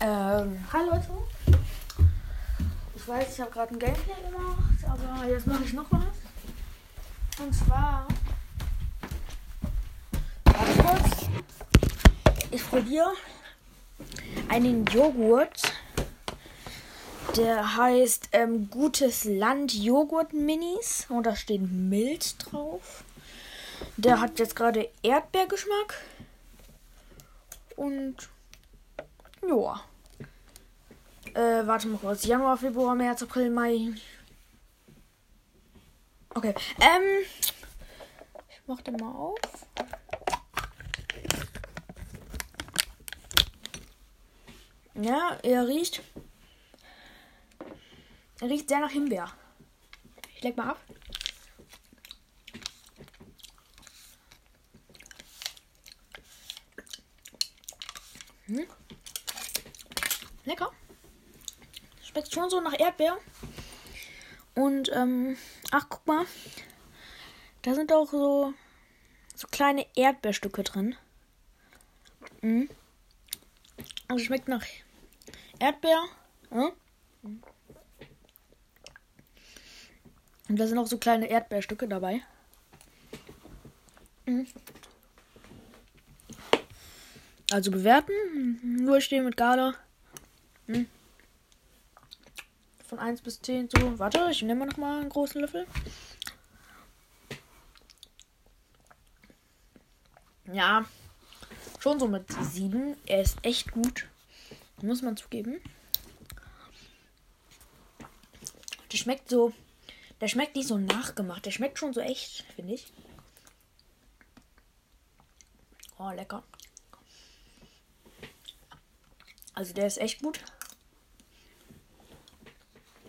Ähm, hi Leute. Ich weiß, ich habe gerade ein Gameplay gemacht, aber jetzt mache ich noch was. Und zwar. Warte kurz. Ich probiere einen Joghurt. Der heißt ähm, Gutes Land Joghurt Minis. Und da steht Mild drauf. Der hat jetzt gerade Erdbeergeschmack. Und ja. Äh, warte mal kurz. Januar, Februar, März, April, Mai. Okay. Ähm. Ich mach den mal auf. Ja, er riecht. Er riecht sehr nach Himbeer. Ich leg mal ab. Hm. Lecker. Schmeckt schon so nach Erdbeer. Und, ähm, ach, guck mal. Da sind auch so, so kleine Erdbeerstücke drin. Mhm. Also schmeckt nach Erdbeer. Ja? Und da sind auch so kleine Erdbeerstücke dabei. Mhm. Also bewerten. Durchstehen mit Gala. Hm. Von 1 bis 10 so. Warte, ich nehme noch mal einen großen Löffel. Ja. Schon so mit 7. Er ist echt gut. Muss man zugeben. Der schmeckt so. Der schmeckt nicht so nachgemacht. Der schmeckt schon so echt, finde ich. Oh, lecker. Also der ist echt gut.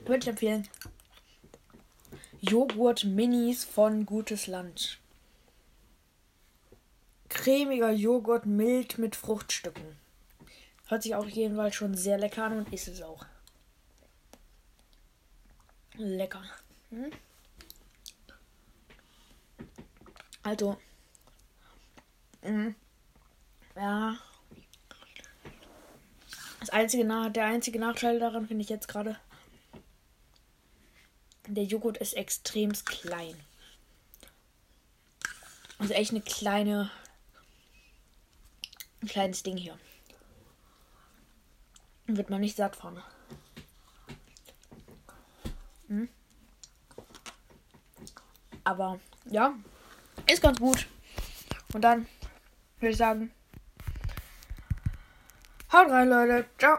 Würde ich empfehlen. Joghurt Minis von Gutes Land. Cremiger Joghurt mild mit Fruchtstücken. Hört sich auch jedenfalls schon sehr lecker an und ist es auch. Lecker. Hm? Also. Mh. Ja, das einzige, der einzige Nachteil daran finde ich jetzt gerade, der Joghurt ist extrem klein. Also echt eine kleine, ein kleines Ding hier. Wird man nicht satt von. Hm? Aber ja, ist ganz gut. Und dann würde ich sagen, Haut rein, Leute. Ciao.